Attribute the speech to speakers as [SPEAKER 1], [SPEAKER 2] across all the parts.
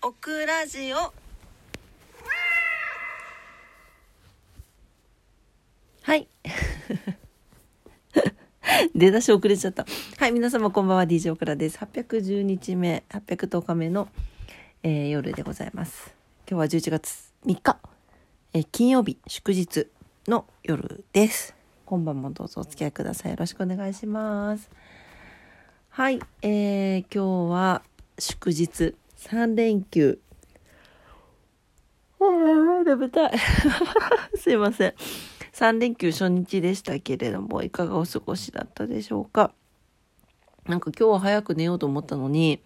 [SPEAKER 1] オクラジオ。はい。出だし遅れちゃった。はい皆様こんばんは。DJ オクラです。810日目810日目の、えー、夜でございます。今日は11月3日、えー、金曜日祝日の夜です。今晩もどうぞお付き合いください。よろしくお願いします。はい、えー、今日は祝日。3連休。ああ、眠たい。すいません。3連休初日でしたけれども、いかがお過ごしだったでしょうか？なんか今日は早く寝ようと思ったのに、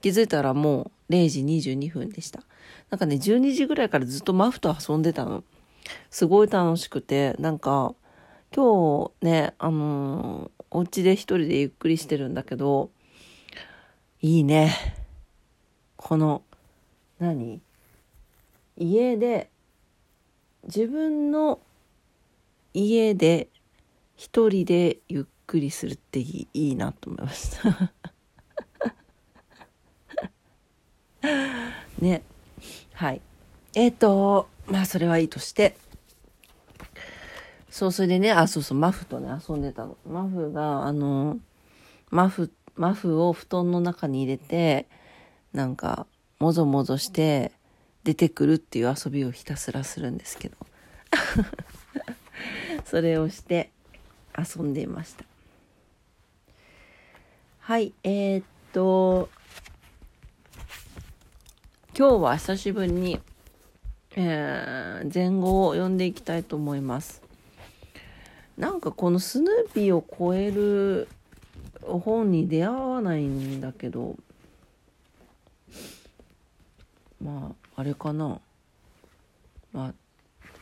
[SPEAKER 1] 気づいたらもう0時22分でした。なんかね、12時ぐらいからずっとマフと遊んでたの。すごい楽しくて、なんか、今日ね、あのー、お家で一人でゆっくりしてるんだけど、いいね。この、何？家で、自分の家で一人でゆっくりするっていいいいなと思いました ね。はい。えっ、ー、と、まあそれはいいとして、そう、それでね、あ、そうそう、マフとね、遊んでたの。マフが、あの、マフ、マフを布団の中に入れて、なんか、もぞもぞして出てくるっていう遊びをひたすらするんですけど。それをして遊んでいました。はい、えー、っと、今日は久しぶりに、えー、前後を読んでいきたいと思います。なんかこのスヌーピーを超える本に出会わないんだけどまああれかな。まあ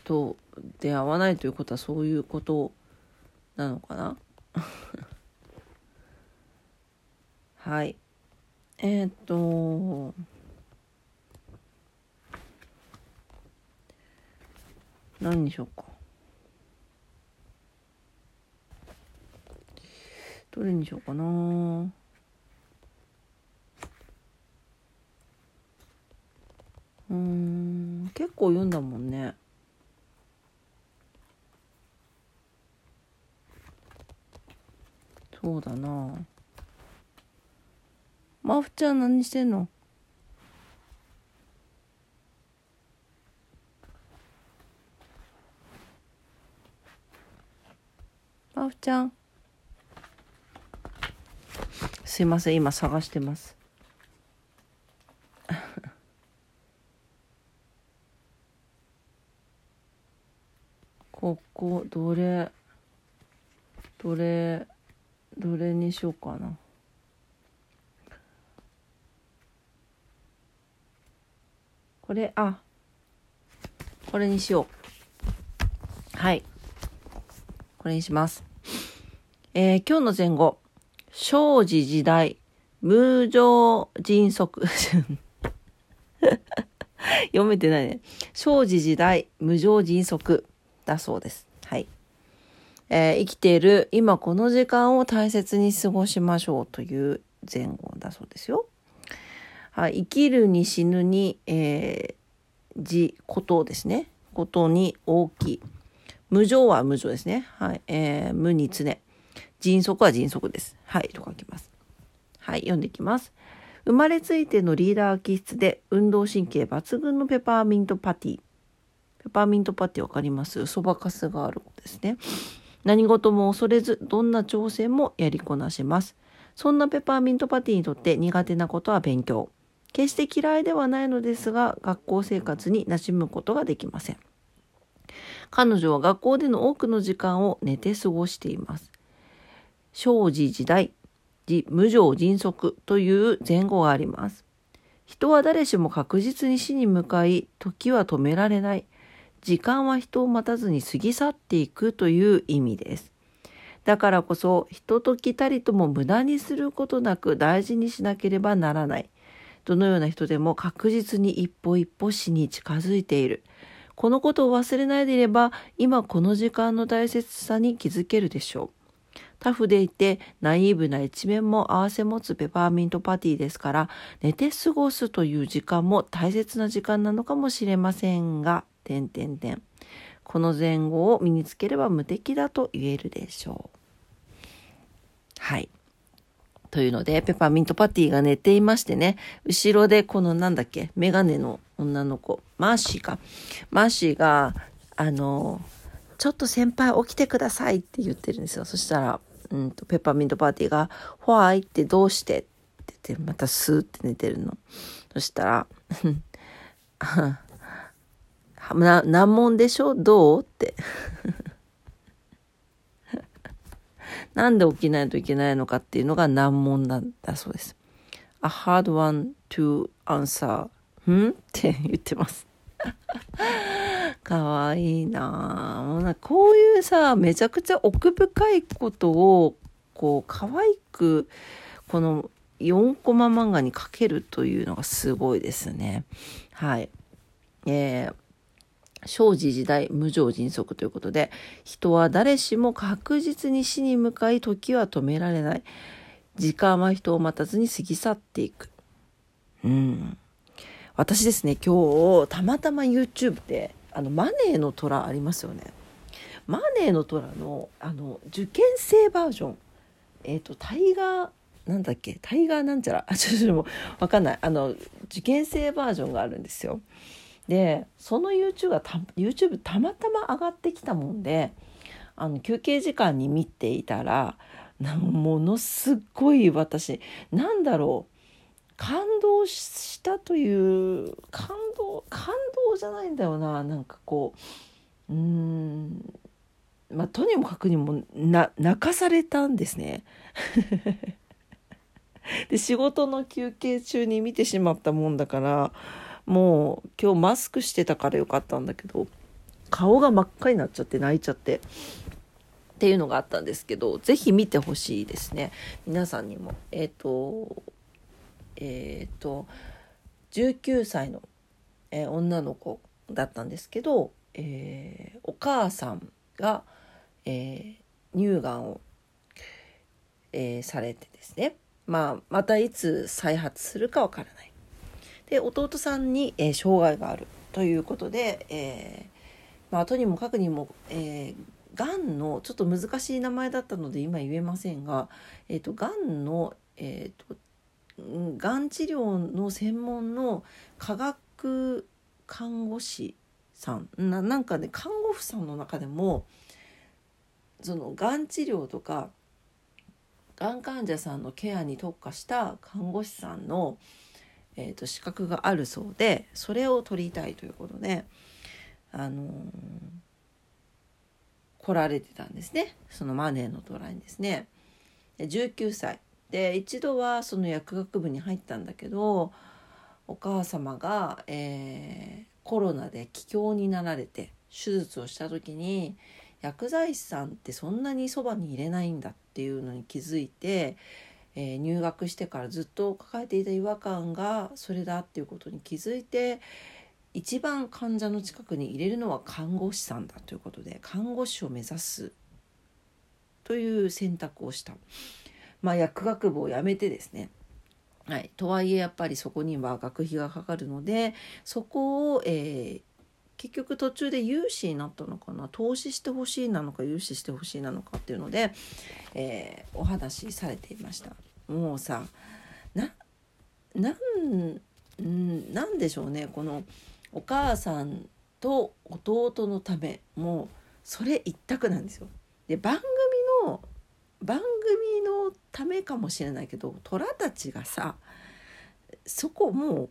[SPEAKER 1] と出会わないということはそういうことなのかな。はい。えー、っと何にしようか。どれにしようかな。うん。結構読んだもんね。そうだな。まふちゃん何してんの？まふちゃん。すいません今探してます。ここどれどれどれにしようかな。これあこれにしよう。はい。これにします。えー、今日の前後。生児時代、無常迅速。読めてないね。生児時代、無常迅速。だそうです。はい。えー、生きている今この時間を大切に過ごしましょうという前後だそうですよ。はい、生きるに死ぬに、えー、字、ことですね。ことに大きい。無常は無常ですね。はい。えー、無に常。迅速は迅速です。はい、と書きます。はい、読んでいきます。生まれついてのリーダー気質で運動神経抜群のペパーミントパティ。ペパーミントパティわかります？そばかすがあるですね。何事も恐れず、どんな挑戦もやりこなします。そんなペパーミントパティにとって苦手なことは勉強。決して嫌いではないのですが、学校生活に馴染むことができません。彼女は学校での多くの時間を寝て過ごしています。生児時代、無常迅速という前後があります。人は誰しも確実に死に向かい、時は止められない。時間は人を待たずに過ぎ去っていくという意味です。だからこそ、人と来たりとも無駄にすることなく大事にしなければならない。どのような人でも確実に一歩一歩死に近づいている。このことを忘れないでいれば、今この時間の大切さに気づけるでしょう。タフでいてナイーブな一面も併せ持つペパーミントパティですから寝て過ごすという時間も大切な時間なのかもしれませんが点点点この前後を身につければ無敵だと言えるでしょう。はい。というので、ペパーミントパティが寝ていましてね、後ろでこのなんだっけ、メガネの女の子、マーシーか。マーシーが、あの、ちょっと先輩起きてくださいって言ってるんですよ。そしたら、うんと、ペパーミントパーティーが、ホワイってどうしてって言って、またスーって寝てるの。そしたら、な、難問でしょ？どう？って。なんで起きないといけないのかっていうのが難問なんだそうです。A hard one to answer. ん？って言ってます。かわいいなもうなこういうさ、めちゃくちゃ奥深いことを、こう、可愛く、この4コマ漫画に描けるというのがすごいですね。はい。えー、生じ時代無常迅速ということで人は誰しも確実に死に向かい。時は止められない。時間は人を待たずに過ぎ去ってい。くうん私ですね今日たまたま YouTube であのマネーの虎ありますよねマネーの虎のあの受験生バージョンえっ、ー、とタイガーなんだっけタイガーなんちゃらあちょっともうわかんない。あの受験生バージョンがあるんですよでその YouTube がた YouTube たまたま上がってきたもんであの休憩時間に見ていたらものすごい私なんだろう感動したという感動感動じゃないんだよななんかこううんまあとにもかくにもな泣かされたんですね。で仕事の休憩中に見てしまったもんだからもう今日マスクしてたからよかったんだけど顔が真っ赤になっちゃって泣いちゃって。っていうのがあったんですけど是非見てほしいですね。皆さんにも。えっ、ー、とえっ、ー、と19歳の、えー、女の子だったんですけど、えお母さんが、え乳がんを、えされてですね。まあまたいつ再発するかわからない。で弟さんに、えー、障害があるということで、えー、まあ、とにもかくにも、えー、がんのちょっと難しい名前だったので今言えませんが、えーと、がんの、えーと、がん治療の専門の科学看護師さんななんかね看護婦さんの中でもそのがん治療とかがん患者さんのケアに特化した看護師さんの、えーと、資格があるそうでそれを取りたいということで、あのー、来られてたんですねそのマネーのトラにですね。19歳で一度はその薬学部に入ったんだけどお母様が、えー、コロナで気境になられて手術をした時に薬剤師さんってそんなにそばに入れないんだっていうのに気づいてえー、入学してからずっと抱えていた違和感がそれだっていうことに気づいて一番患者の近くに入れるのは看護師さんだということで看護師を目指すという選択をした。まあ、薬学部を辞めてですねはい、とはいえやっぱりそこには学費がかかるのでそこを、えー、結局途中で融資になったのかな？投資してほしいなのか融資してほしいなのかっていうので、えー、お話しされていました。もうさななんなんでしょうね。このお母さんと弟のためもうそれ一択なんですよ。で番組の番組のためかもしれないけど虎たちがさそこもう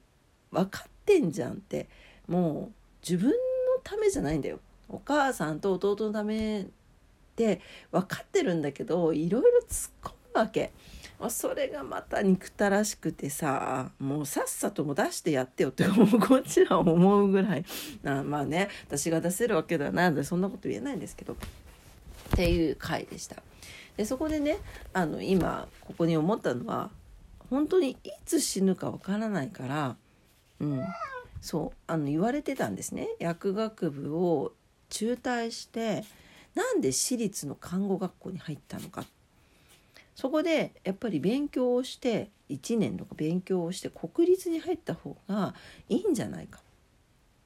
[SPEAKER 1] 分かってんじゃんって。もう自分のためじゃないんだよお母さんと弟のためって分かってるんだけどいろいろ突っ込むわけ。それがまた憎たらしくてさもうさっさとも出してやってよってこっちは思うぐらいあまあね私が出せるわけではないのでそんなこと言えないんですけどっていう回でした。でそこでねあの今ここに思ったのは本当にいつ死ぬかわからないから、うん、そうあの言われてたんですね。薬学部を中退してなんで私立の看護学校に入ったのか。そこでやっぱり勉強をして1年とか勉強をして国立に入った方がいいんじゃないか。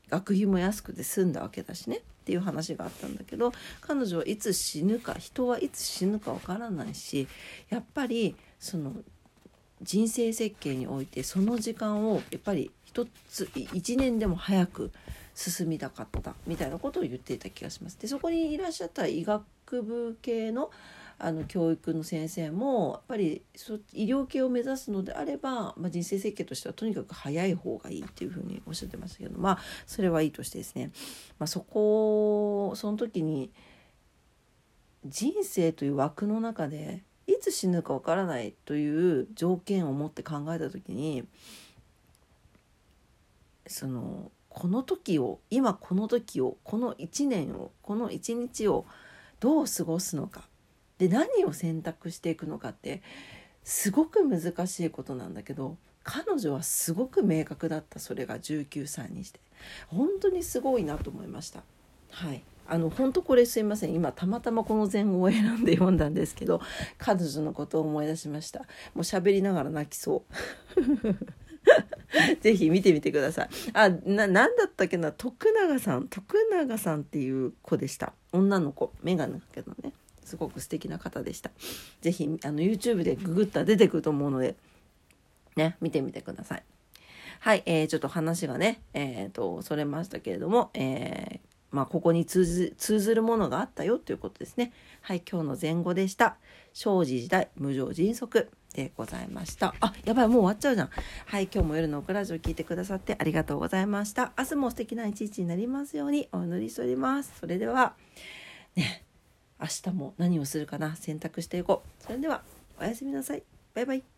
[SPEAKER 1] 学費も安くて済んだわけだしね。っていう話があったんだけど彼女はいつ死ぬか人はいつ死ぬかわからないしやっぱりその人生設計においてその時間をやっぱり一つ1年でも早く進みたかったみたいなことを言っていた気がします。でそこにいらっしゃった医学部系のあの教育の先生もやっぱりそ医療系を目指すのであれば、まあ、人生設計としてはとにかく早い方がいいっていうふうにおっしゃってましたけどまあそれはいいとしてですね、まあ、そこその時に人生という枠の中でいつ死ぬかわからないという条件を持って考えた時にそのこの時を今この時をこの1年をこの1日をどう過ごすのか。で何を選択していくのかってすごく難しいことなんだけど彼女はすごく明確だった。それが19歳にして。本当にすごいなと思いました。はい。あの本当これすいません。今たまたまこの前後を選んで読んだんですけど彼女のことを思い出しました。もう喋りながら泣きそう。ぜひ見てみてください。あ、な、なんだったっけな、徳永さん、徳永さんっていう子でした。女の子、メガネだけどね。すごく素敵な方でした。ぜひ、あの、YouTube でググったら出てくると思うので、ね、見てみてください。はい、えー、ちょっと話がね、えっ、ー、と、それましたけれども、えー、まあ、ここに通ず通ずるものがあったよということですね。はい、今日の前後でした。生じ時代、無常迅速。でございました。あ、やばい、もう終わっちゃうじゃん。はい、今日も夜のオクラジオ聞いてくださってありがとうございました。明日も素敵な一日になりますようにお祈りしております。それでは、ね、明日も何をするかな選択していこう。それでは、おやすみなさい。バイバイ。